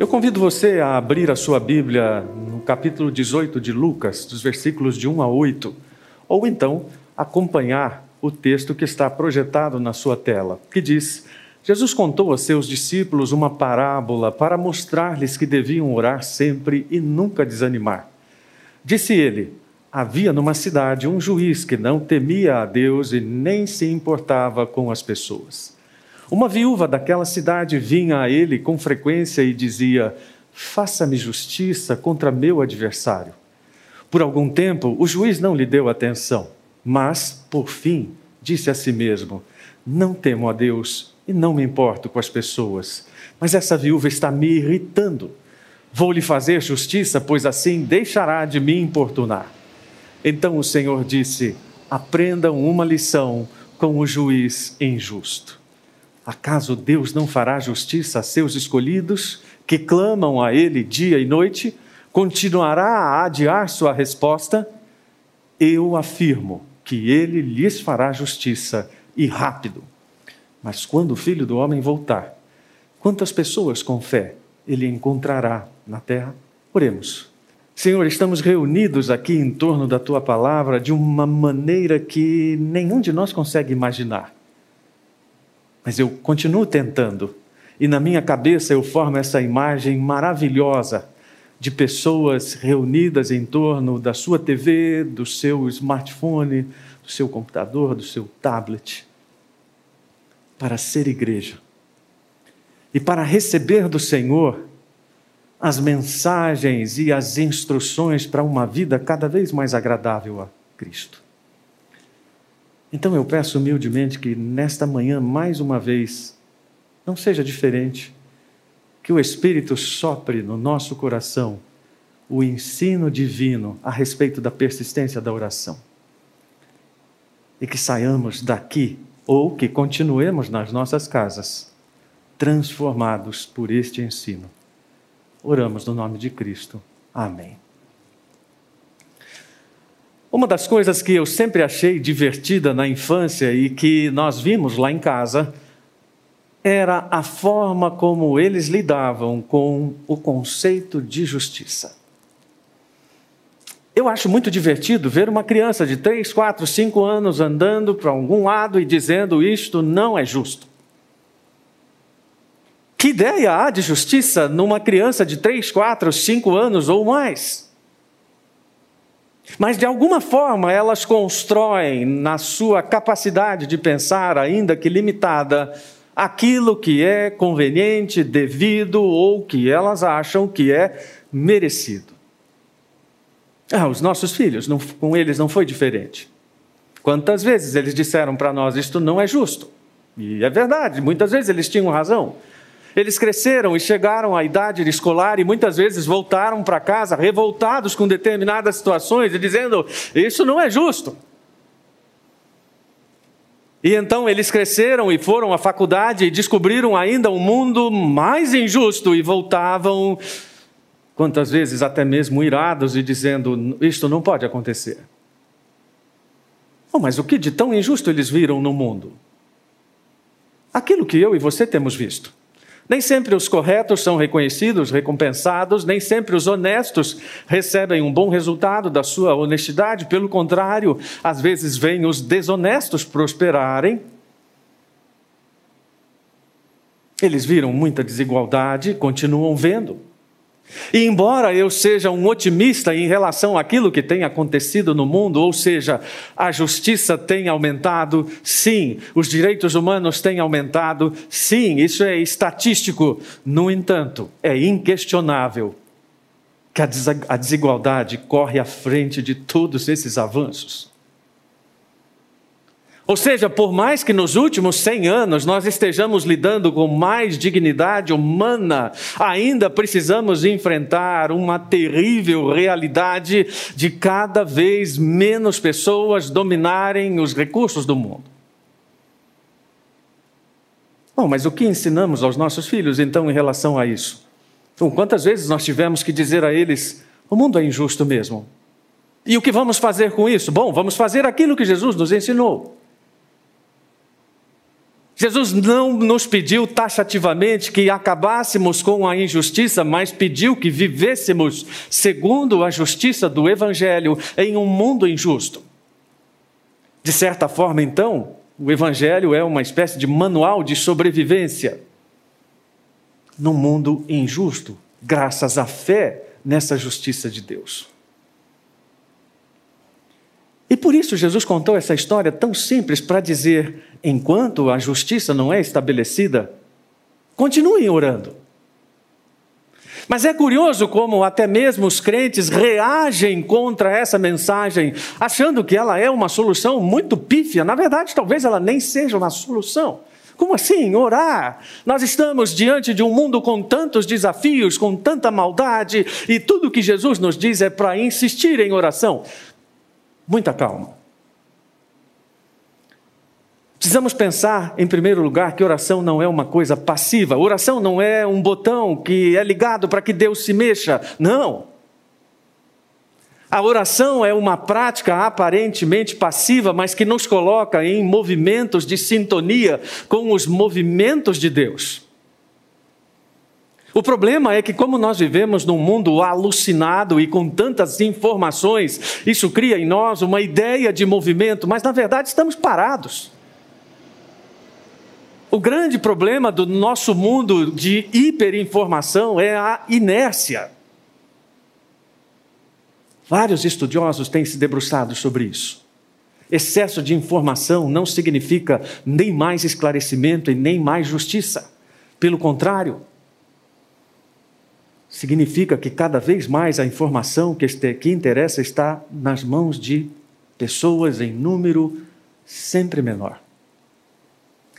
Eu convido você a abrir a sua Bíblia no capítulo 18 de Lucas, dos versículos de 1 a 8, ou então acompanhar o texto que está projetado na sua tela, que diz: Jesus contou a seus discípulos uma parábola para mostrar-lhes que deviam orar sempre e nunca desanimar. Disse ele: Havia numa cidade um juiz que não temia a Deus e nem se importava com as pessoas. Uma viúva daquela cidade vinha a ele com frequência e dizia: Faça-me justiça contra meu adversário. Por algum tempo, o juiz não lhe deu atenção, mas, por fim, disse a si mesmo: Não temo a Deus e não me importo com as pessoas, mas essa viúva está me irritando. Vou lhe fazer justiça, pois assim deixará de me importunar. Então o Senhor disse: Aprendam uma lição com o juiz injusto. Acaso Deus não fará justiça a seus escolhidos, que clamam a Ele dia e noite? Continuará a adiar sua resposta? Eu afirmo que Ele lhes fará justiça e rápido. Mas quando o filho do homem voltar, quantas pessoas com fé ele encontrará na terra? Oremos. Senhor, estamos reunidos aqui em torno da tua palavra de uma maneira que nenhum de nós consegue imaginar. Mas eu continuo tentando. E na minha cabeça eu formo essa imagem maravilhosa de pessoas reunidas em torno da sua TV, do seu smartphone, do seu computador, do seu tablet, para ser igreja. E para receber do Senhor as mensagens e as instruções para uma vida cada vez mais agradável a Cristo. Então eu peço humildemente que nesta manhã, mais uma vez, não seja diferente, que o Espírito sopre no nosso coração o ensino divino a respeito da persistência da oração. E que saiamos daqui, ou que continuemos nas nossas casas, transformados por este ensino. Oramos no nome de Cristo. Amém. Uma das coisas que eu sempre achei divertida na infância e que nós vimos lá em casa era a forma como eles lidavam com o conceito de justiça. Eu acho muito divertido ver uma criança de 3, 4, 5 anos andando para algum lado e dizendo: Isto não é justo. Que ideia há de justiça numa criança de 3, 4, 5 anos ou mais? Mas de alguma forma elas constroem na sua capacidade de pensar, ainda que limitada, aquilo que é conveniente, devido ou que elas acham que é merecido. Ah, os nossos filhos, não, com eles não foi diferente. Quantas vezes eles disseram para nós: isto não é justo? E é verdade, muitas vezes eles tinham razão. Eles cresceram e chegaram à idade escolar e muitas vezes voltaram para casa revoltados com determinadas situações e dizendo: Isso não é justo. E então eles cresceram e foram à faculdade e descobriram ainda um mundo mais injusto e voltavam, quantas vezes até mesmo irados e dizendo: Isto não pode acontecer. Oh, mas o que de tão injusto eles viram no mundo? Aquilo que eu e você temos visto. Nem sempre os corretos são reconhecidos, recompensados, nem sempre os honestos recebem um bom resultado da sua honestidade, pelo contrário, às vezes vêm os desonestos prosperarem. Eles viram muita desigualdade, continuam vendo. E embora eu seja um otimista em relação àquilo que tem acontecido no mundo, ou seja, a justiça tem aumentado, sim, os direitos humanos têm aumentado, sim, isso é estatístico. No entanto, é inquestionável que a desigualdade corre à frente de todos esses avanços. Ou seja, por mais que nos últimos 100 anos nós estejamos lidando com mais dignidade humana, ainda precisamos enfrentar uma terrível realidade de cada vez menos pessoas dominarem os recursos do mundo. Bom, mas o que ensinamos aos nossos filhos então em relação a isso? Então, quantas vezes nós tivemos que dizer a eles: o mundo é injusto mesmo? E o que vamos fazer com isso? Bom, vamos fazer aquilo que Jesus nos ensinou. Jesus não nos pediu taxativamente que acabássemos com a injustiça, mas pediu que vivêssemos segundo a justiça do Evangelho em um mundo injusto. De certa forma, então, o Evangelho é uma espécie de manual de sobrevivência num mundo injusto, graças à fé nessa justiça de Deus. E por isso Jesus contou essa história tão simples para dizer: enquanto a justiça não é estabelecida, continuem orando. Mas é curioso como até mesmo os crentes reagem contra essa mensagem, achando que ela é uma solução muito pífia. Na verdade, talvez ela nem seja uma solução. Como assim? Orar? Nós estamos diante de um mundo com tantos desafios, com tanta maldade, e tudo que Jesus nos diz é para insistir em oração. Muita calma. Precisamos pensar, em primeiro lugar, que oração não é uma coisa passiva. Oração não é um botão que é ligado para que Deus se mexa. Não. A oração é uma prática aparentemente passiva, mas que nos coloca em movimentos de sintonia com os movimentos de Deus. O problema é que, como nós vivemos num mundo alucinado e com tantas informações, isso cria em nós uma ideia de movimento, mas na verdade estamos parados. O grande problema do nosso mundo de hiperinformação é a inércia. Vários estudiosos têm se debruçado sobre isso. Excesso de informação não significa nem mais esclarecimento e nem mais justiça. Pelo contrário, significa que cada vez mais a informação que, este, que interessa está nas mãos de pessoas em número sempre menor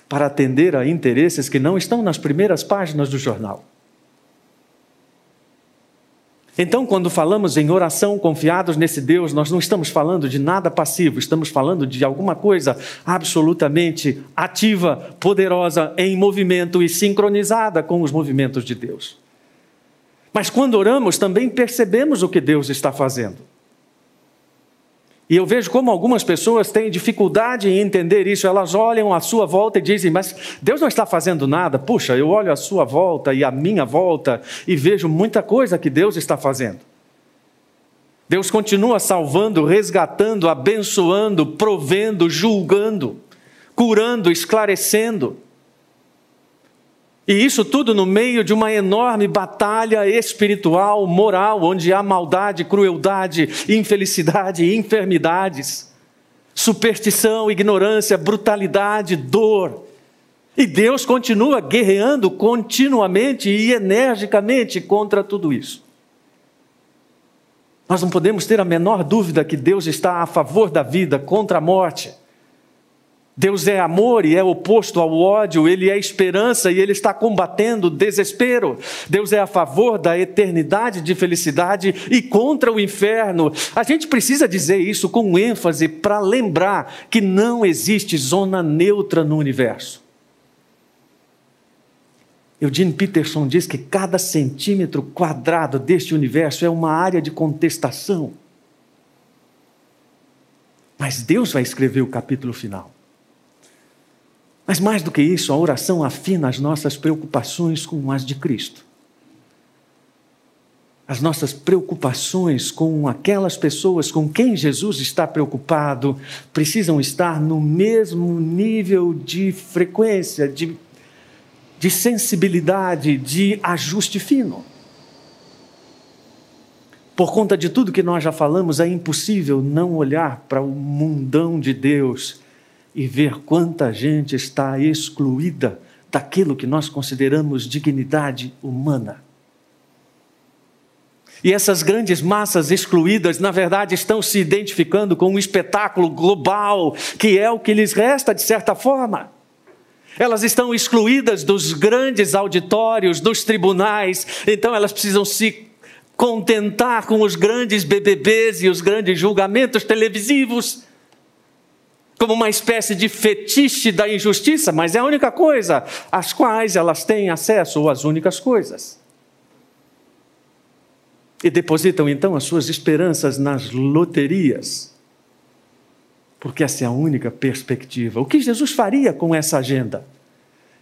para atender a interesses que não estão nas primeiras páginas do jornal. Então, quando falamos em oração confiados nesse Deus, nós não estamos falando de nada passivo, estamos falando de alguma coisa absolutamente ativa, poderosa, em movimento e sincronizada com os movimentos de Deus. Mas quando oramos, também percebemos o que Deus está fazendo. E eu vejo como algumas pessoas têm dificuldade em entender isso. Elas olham à sua volta e dizem: Mas Deus não está fazendo nada. Puxa, eu olho à sua volta e à minha volta e vejo muita coisa que Deus está fazendo. Deus continua salvando, resgatando, abençoando, provendo, julgando, curando, esclarecendo. E isso tudo no meio de uma enorme batalha espiritual, moral, onde há maldade, crueldade, infelicidade, enfermidades, superstição, ignorância, brutalidade, dor. E Deus continua guerreando continuamente e energicamente contra tudo isso. Nós não podemos ter a menor dúvida que Deus está a favor da vida, contra a morte. Deus é amor e é oposto ao ódio, Ele é esperança e Ele está combatendo o desespero. Deus é a favor da eternidade de felicidade e contra o inferno. A gente precisa dizer isso com ênfase para lembrar que não existe zona neutra no universo. Eugene Peterson diz que cada centímetro quadrado deste universo é uma área de contestação. Mas Deus vai escrever o capítulo final. Mas mais do que isso, a oração afina as nossas preocupações com as de Cristo. As nossas preocupações com aquelas pessoas com quem Jesus está preocupado precisam estar no mesmo nível de frequência, de, de sensibilidade, de ajuste fino. Por conta de tudo que nós já falamos, é impossível não olhar para o mundão de Deus e ver quanta gente está excluída daquilo que nós consideramos dignidade humana. E essas grandes massas excluídas, na verdade, estão se identificando com um espetáculo global, que é o que lhes resta, de certa forma. Elas estão excluídas dos grandes auditórios, dos tribunais, então elas precisam se contentar com os grandes BBBs e os grandes julgamentos televisivos como uma espécie de fetiche da injustiça, mas é a única coisa às quais elas têm acesso, ou as únicas coisas. E depositam então as suas esperanças nas loterias, porque essa é a única perspectiva. O que Jesus faria com essa agenda?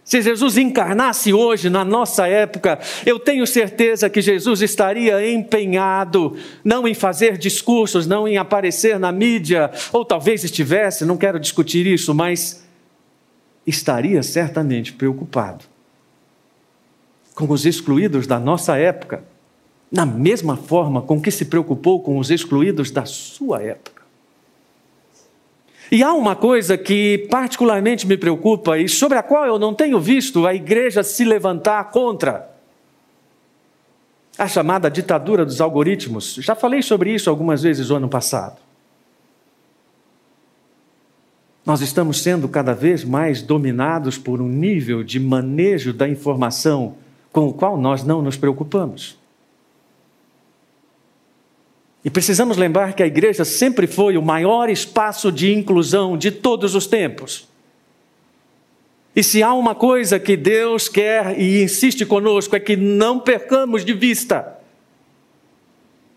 Se Jesus encarnasse hoje, na nossa época, eu tenho certeza que Jesus estaria empenhado, não em fazer discursos, não em aparecer na mídia, ou talvez estivesse, não quero discutir isso, mas estaria certamente preocupado com os excluídos da nossa época, na mesma forma com que se preocupou com os excluídos da sua época. E há uma coisa que particularmente me preocupa e sobre a qual eu não tenho visto a igreja se levantar contra. A chamada ditadura dos algoritmos. Já falei sobre isso algumas vezes no ano passado. Nós estamos sendo cada vez mais dominados por um nível de manejo da informação com o qual nós não nos preocupamos. E precisamos lembrar que a igreja sempre foi o maior espaço de inclusão de todos os tempos. E se há uma coisa que Deus quer e insiste conosco é que não percamos de vista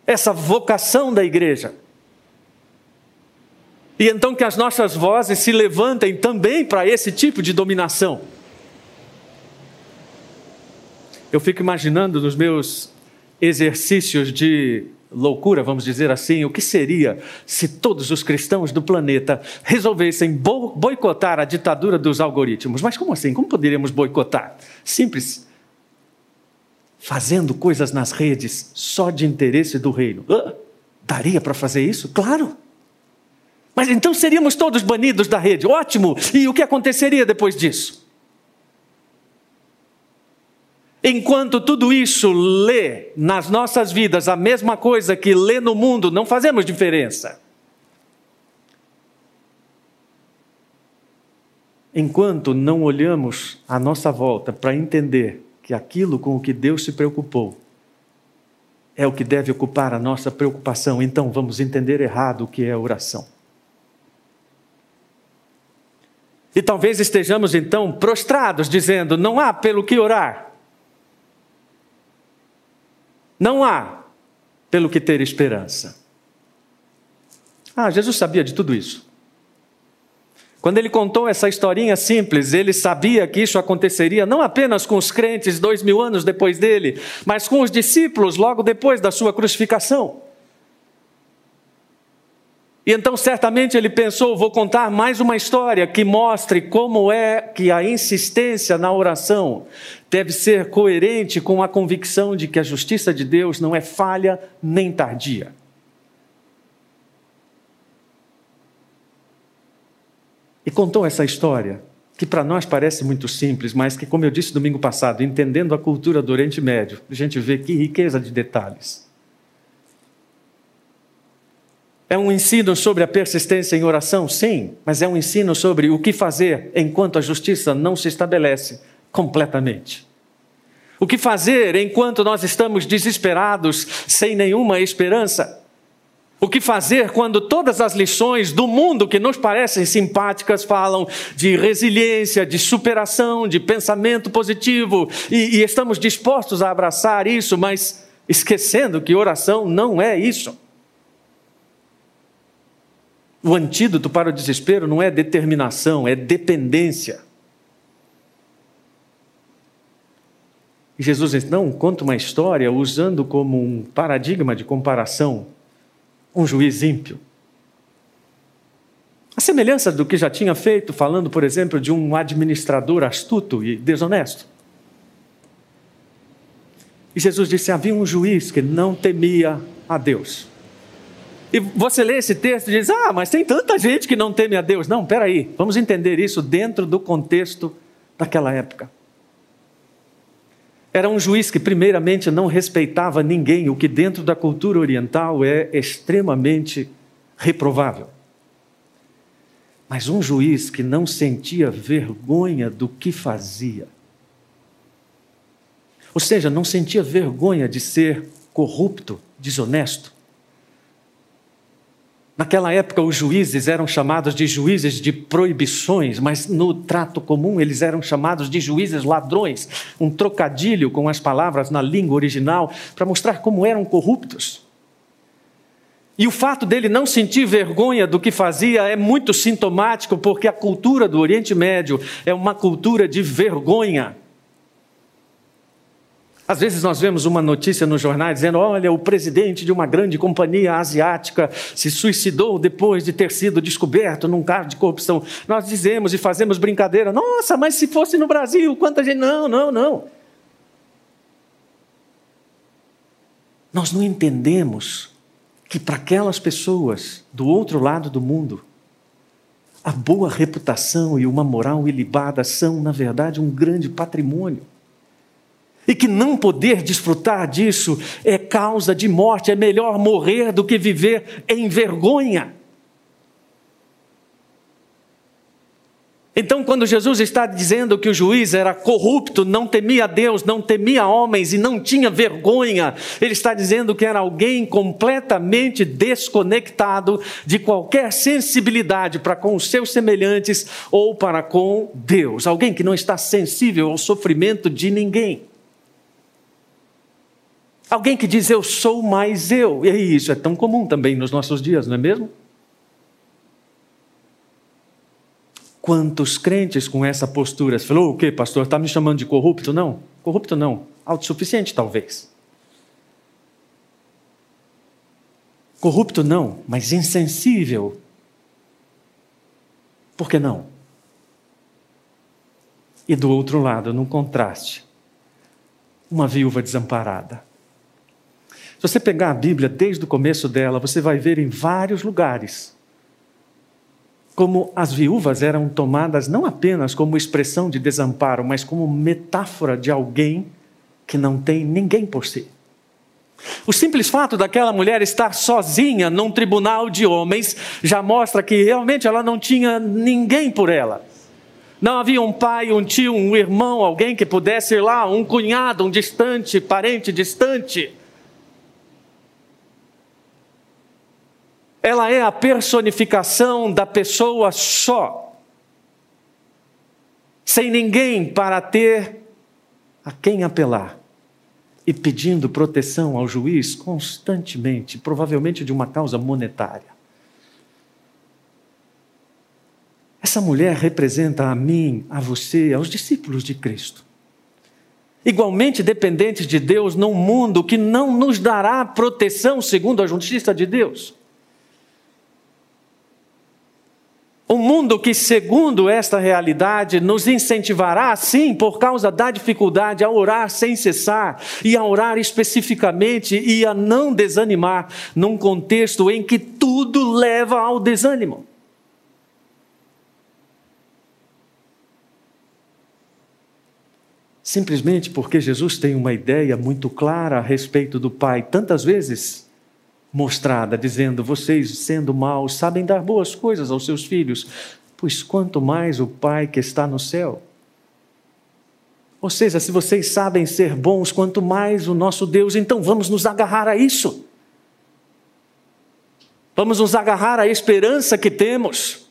essa vocação da igreja. E então que as nossas vozes se levantem também para esse tipo de dominação. Eu fico imaginando nos meus exercícios de loucura, vamos dizer assim, o que seria se todos os cristãos do planeta resolvessem boicotar a ditadura dos algoritmos? Mas como assim? Como poderíamos boicotar? Simples. Fazendo coisas nas redes só de interesse do reino. Daria para fazer isso? Claro. Mas então seríamos todos banidos da rede. Ótimo! E o que aconteceria depois disso? Enquanto tudo isso lê nas nossas vidas a mesma coisa que lê no mundo, não fazemos diferença. Enquanto não olhamos à nossa volta para entender que aquilo com o que Deus se preocupou é o que deve ocupar a nossa preocupação, então vamos entender errado o que é oração. E talvez estejamos então prostrados, dizendo: não há pelo que orar. Não há pelo que ter esperança. Ah, Jesus sabia de tudo isso. Quando ele contou essa historinha simples, ele sabia que isso aconteceria não apenas com os crentes dois mil anos depois dele, mas com os discípulos logo depois da sua crucificação. E então, certamente, ele pensou: vou contar mais uma história que mostre como é que a insistência na oração deve ser coerente com a convicção de que a justiça de Deus não é falha nem tardia. E contou essa história, que para nós parece muito simples, mas que, como eu disse domingo passado, entendendo a cultura do Oriente Médio, a gente vê que riqueza de detalhes. É um ensino sobre a persistência em oração? Sim, mas é um ensino sobre o que fazer enquanto a justiça não se estabelece completamente. O que fazer enquanto nós estamos desesperados, sem nenhuma esperança? O que fazer quando todas as lições do mundo que nos parecem simpáticas falam de resiliência, de superação, de pensamento positivo e, e estamos dispostos a abraçar isso, mas esquecendo que oração não é isso? O antídoto para o desespero não é determinação, é dependência. E Jesus então conta uma história usando como um paradigma de comparação um juiz ímpio. A semelhança do que já tinha feito, falando, por exemplo, de um administrador astuto e desonesto. E Jesus disse: havia um juiz que não temia a Deus. E você lê esse texto e diz: Ah, mas tem tanta gente que não teme a Deus. Não, peraí, vamos entender isso dentro do contexto daquela época. Era um juiz que, primeiramente, não respeitava ninguém, o que dentro da cultura oriental é extremamente reprovável. Mas um juiz que não sentia vergonha do que fazia. Ou seja, não sentia vergonha de ser corrupto, desonesto. Naquela época, os juízes eram chamados de juízes de proibições, mas no trato comum eles eram chamados de juízes ladrões um trocadilho com as palavras na língua original para mostrar como eram corruptos. E o fato dele não sentir vergonha do que fazia é muito sintomático, porque a cultura do Oriente Médio é uma cultura de vergonha. Às vezes nós vemos uma notícia nos jornais dizendo: olha, o presidente de uma grande companhia asiática se suicidou depois de ter sido descoberto num caso de corrupção. Nós dizemos e fazemos brincadeira: nossa, mas se fosse no Brasil, quanta gente. Não, não, não. Nós não entendemos que para aquelas pessoas do outro lado do mundo, a boa reputação e uma moral ilibada são, na verdade, um grande patrimônio. E que não poder desfrutar disso é causa de morte, é melhor morrer do que viver em vergonha. Então, quando Jesus está dizendo que o juiz era corrupto, não temia Deus, não temia homens e não tinha vergonha, ele está dizendo que era alguém completamente desconectado de qualquer sensibilidade para com os seus semelhantes ou para com Deus. Alguém que não está sensível ao sofrimento de ninguém. Alguém que diz eu sou mais eu. E isso é tão comum também nos nossos dias, não é mesmo? Quantos crentes com essa postura? Você falou, o que, pastor? Está me chamando de corrupto? Não, corrupto não. Autossuficiente, talvez. Corrupto não, mas insensível. Por que não? E do outro lado, num contraste, uma viúva desamparada. Se você pegar a Bíblia desde o começo dela, você vai ver em vários lugares como as viúvas eram tomadas não apenas como expressão de desamparo, mas como metáfora de alguém que não tem ninguém por si. O simples fato daquela mulher estar sozinha num tribunal de homens já mostra que realmente ela não tinha ninguém por ela. Não havia um pai, um tio, um irmão, alguém que pudesse ir lá, um cunhado, um distante, parente distante. Ela é a personificação da pessoa só, sem ninguém para ter a quem apelar e pedindo proteção ao juiz constantemente, provavelmente de uma causa monetária. Essa mulher representa a mim, a você, aos discípulos de Cristo. Igualmente dependentes de Deus num mundo que não nos dará proteção segundo a justiça de Deus. Um mundo que, segundo esta realidade, nos incentivará, sim, por causa da dificuldade, a orar sem cessar e a orar especificamente e a não desanimar num contexto em que tudo leva ao desânimo. Simplesmente porque Jesus tem uma ideia muito clara a respeito do Pai, tantas vezes mostrada, dizendo: Vocês, sendo maus, sabem dar boas coisas aos seus filhos, pois quanto mais o Pai que está no céu. Ou seja, se vocês sabem ser bons, quanto mais o nosso Deus, então vamos nos agarrar a isso. Vamos nos agarrar à esperança que temos.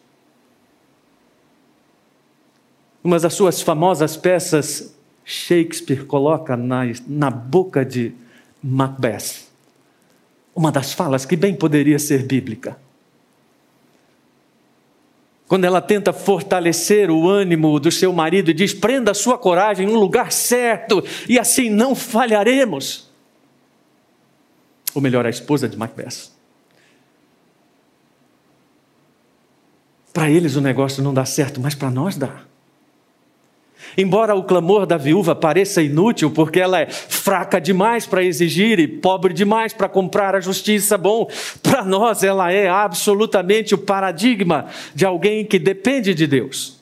Uma das suas famosas peças, Shakespeare coloca na, na boca de Macbeth uma das falas que bem poderia ser bíblica. Quando ela tenta fortalecer o ânimo do seu marido e diz: prenda a sua coragem no lugar certo e assim não falharemos. Ou melhor, a esposa de Macbeth. Para eles o negócio não dá certo, mas para nós dá. Embora o clamor da viúva pareça inútil, porque ela é fraca demais para exigir e pobre demais para comprar a justiça, bom, para nós ela é absolutamente o paradigma de alguém que depende de Deus.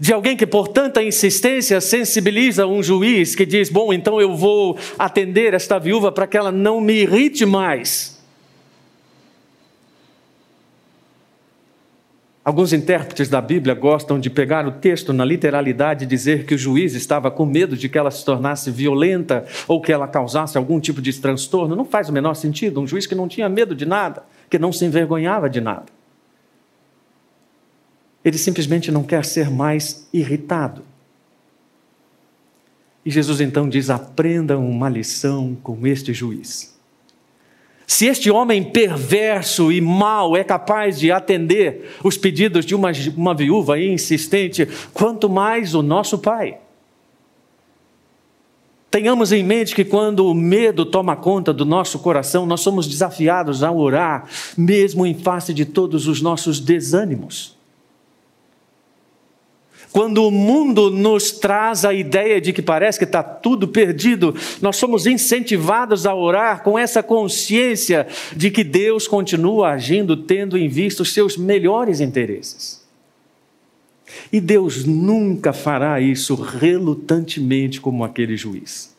De alguém que, por tanta insistência, sensibiliza um juiz que diz: Bom, então eu vou atender esta viúva para que ela não me irrite mais. Alguns intérpretes da Bíblia gostam de pegar o texto na literalidade e dizer que o juiz estava com medo de que ela se tornasse violenta ou que ela causasse algum tipo de transtorno. Não faz o menor sentido. Um juiz que não tinha medo de nada, que não se envergonhava de nada. Ele simplesmente não quer ser mais irritado. E Jesus então diz: aprendam uma lição com este juiz. Se este homem perverso e mau é capaz de atender os pedidos de uma, uma viúva insistente, quanto mais o nosso Pai. Tenhamos em mente que quando o medo toma conta do nosso coração, nós somos desafiados a orar, mesmo em face de todos os nossos desânimos. Quando o mundo nos traz a ideia de que parece que está tudo perdido, nós somos incentivados a orar com essa consciência de que Deus continua agindo, tendo em vista os seus melhores interesses. E Deus nunca fará isso relutantemente como aquele juiz.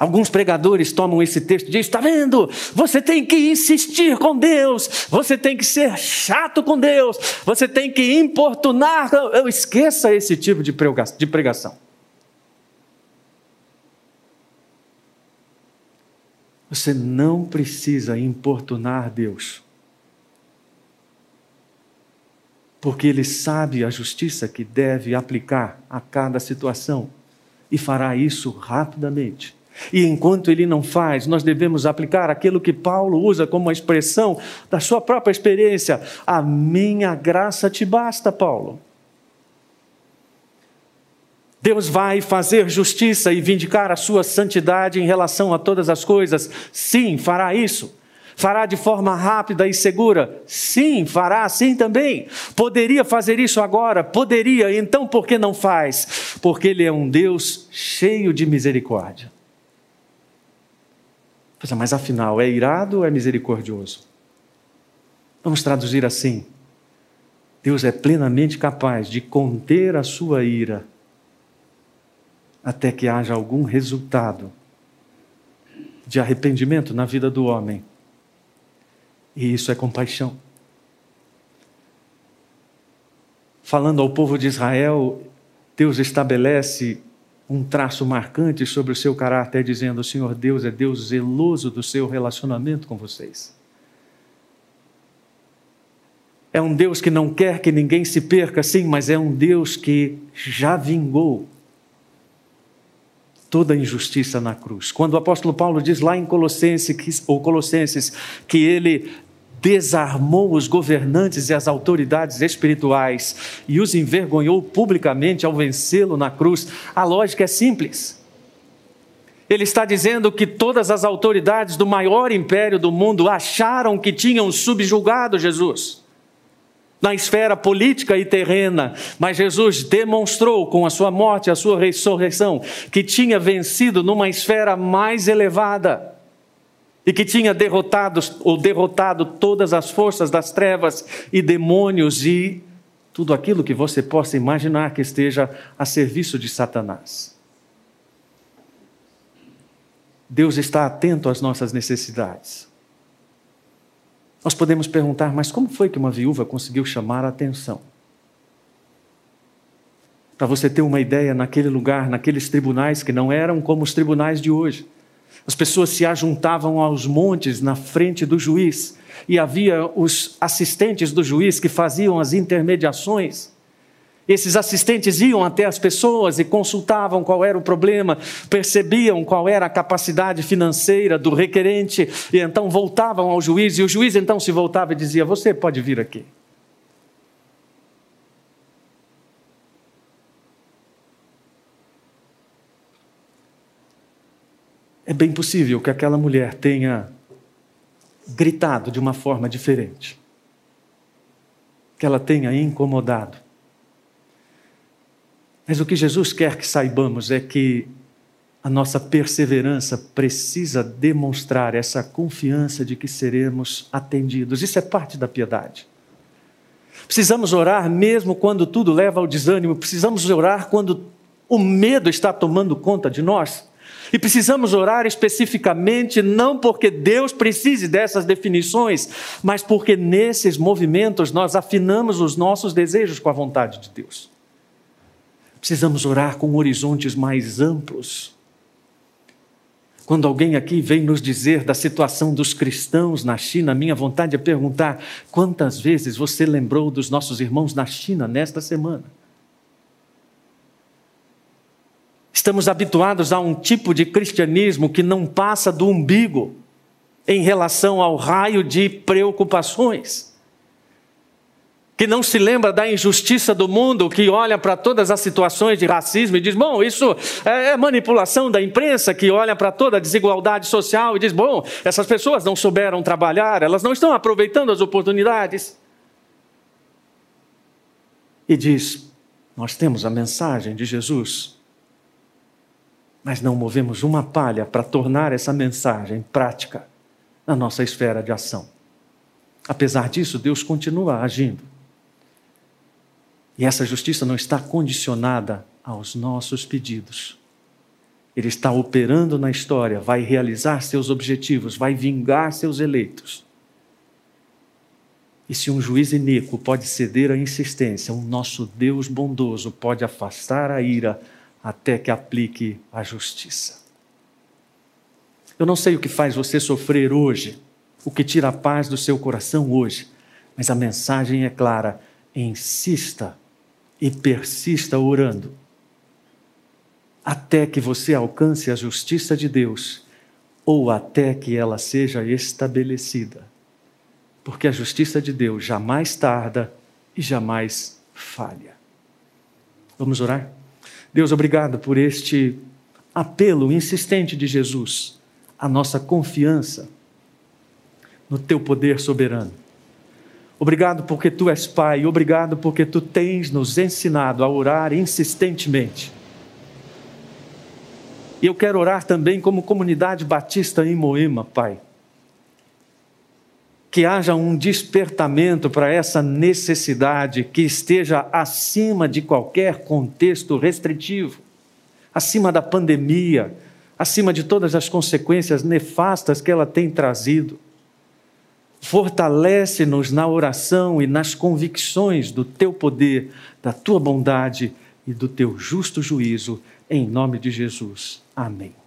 Alguns pregadores tomam esse texto e dizem: está vendo? Você tem que insistir com Deus, você tem que ser chato com Deus, você tem que importunar. Eu esqueça esse tipo de pregação. Você não precisa importunar Deus. Porque Ele sabe a justiça que deve aplicar a cada situação e fará isso rapidamente. E enquanto ele não faz, nós devemos aplicar aquilo que Paulo usa como uma expressão da sua própria experiência: A minha graça te basta, Paulo. Deus vai fazer justiça e vindicar a sua santidade em relação a todas as coisas. Sim, fará isso. Fará de forma rápida e segura? Sim, fará assim também. Poderia fazer isso agora? Poderia, então por que não faz? Porque Ele é um Deus cheio de misericórdia. É, mas afinal, é irado ou é misericordioso? Vamos traduzir assim: Deus é plenamente capaz de conter a sua ira até que haja algum resultado de arrependimento na vida do homem. E isso é compaixão. Falando ao povo de Israel, Deus estabelece um traço marcante sobre o seu caráter, dizendo: O Senhor Deus é Deus zeloso do seu relacionamento com vocês. É um Deus que não quer que ninguém se perca, sim, mas é um Deus que já vingou toda a injustiça na cruz. Quando o apóstolo Paulo diz lá em Colossenses, ou Colossenses que ele desarmou os governantes e as autoridades espirituais e os envergonhou publicamente ao vencê-lo na cruz. A lógica é simples. Ele está dizendo que todas as autoridades do maior império do mundo acharam que tinham subjugado Jesus na esfera política e terrena, mas Jesus demonstrou com a sua morte a sua ressurreição que tinha vencido numa esfera mais elevada e que tinha derrotado ou derrotado todas as forças das trevas e demônios e tudo aquilo que você possa imaginar que esteja a serviço de Satanás. Deus está atento às nossas necessidades. Nós podemos perguntar, mas como foi que uma viúva conseguiu chamar a atenção? Para você ter uma ideia, naquele lugar, naqueles tribunais que não eram como os tribunais de hoje, as pessoas se ajuntavam aos montes na frente do juiz e havia os assistentes do juiz que faziam as intermediações. Esses assistentes iam até as pessoas e consultavam qual era o problema, percebiam qual era a capacidade financeira do requerente e então voltavam ao juiz e o juiz então se voltava e dizia: "Você pode vir aqui". É bem possível que aquela mulher tenha gritado de uma forma diferente, que ela tenha incomodado. Mas o que Jesus quer que saibamos é que a nossa perseverança precisa demonstrar essa confiança de que seremos atendidos. Isso é parte da piedade. Precisamos orar mesmo quando tudo leva ao desânimo, precisamos orar quando o medo está tomando conta de nós. E precisamos orar especificamente não porque Deus precise dessas definições, mas porque nesses movimentos nós afinamos os nossos desejos com a vontade de Deus. Precisamos orar com horizontes mais amplos. Quando alguém aqui vem nos dizer da situação dos cristãos na China, minha vontade é perguntar: quantas vezes você lembrou dos nossos irmãos na China nesta semana? Estamos habituados a um tipo de cristianismo que não passa do umbigo. em relação ao raio de preocupações. Que não se lembra da injustiça do mundo, que olha para todas as situações de racismo e diz: bom, isso é manipulação da imprensa, que olha para toda a desigualdade social e diz: bom, essas pessoas não souberam trabalhar, elas não estão aproveitando as oportunidades. E diz: nós temos a mensagem de Jesus, mas não movemos uma palha para tornar essa mensagem prática na nossa esfera de ação. Apesar disso, Deus continua agindo. E essa justiça não está condicionada aos nossos pedidos. Ele está operando na história, vai realizar seus objetivos, vai vingar seus eleitos. E se um juiz iníquo pode ceder à insistência, um nosso Deus bondoso pode afastar a ira até que aplique a justiça. Eu não sei o que faz você sofrer hoje, o que tira a paz do seu coração hoje, mas a mensagem é clara: insista e persista orando, até que você alcance a justiça de Deus, ou até que ela seja estabelecida. Porque a justiça de Deus jamais tarda e jamais falha. Vamos orar? Deus, obrigado por este apelo insistente de Jesus a nossa confiança no teu poder soberano. Obrigado porque tu és Pai, obrigado porque tu tens nos ensinado a orar insistentemente. E eu quero orar também como comunidade batista em Moema, Pai. Que haja um despertamento para essa necessidade que esteja acima de qualquer contexto restritivo, acima da pandemia, acima de todas as consequências nefastas que ela tem trazido. Fortalece-nos na oração e nas convicções do teu poder, da tua bondade e do teu justo juízo, em nome de Jesus. Amém.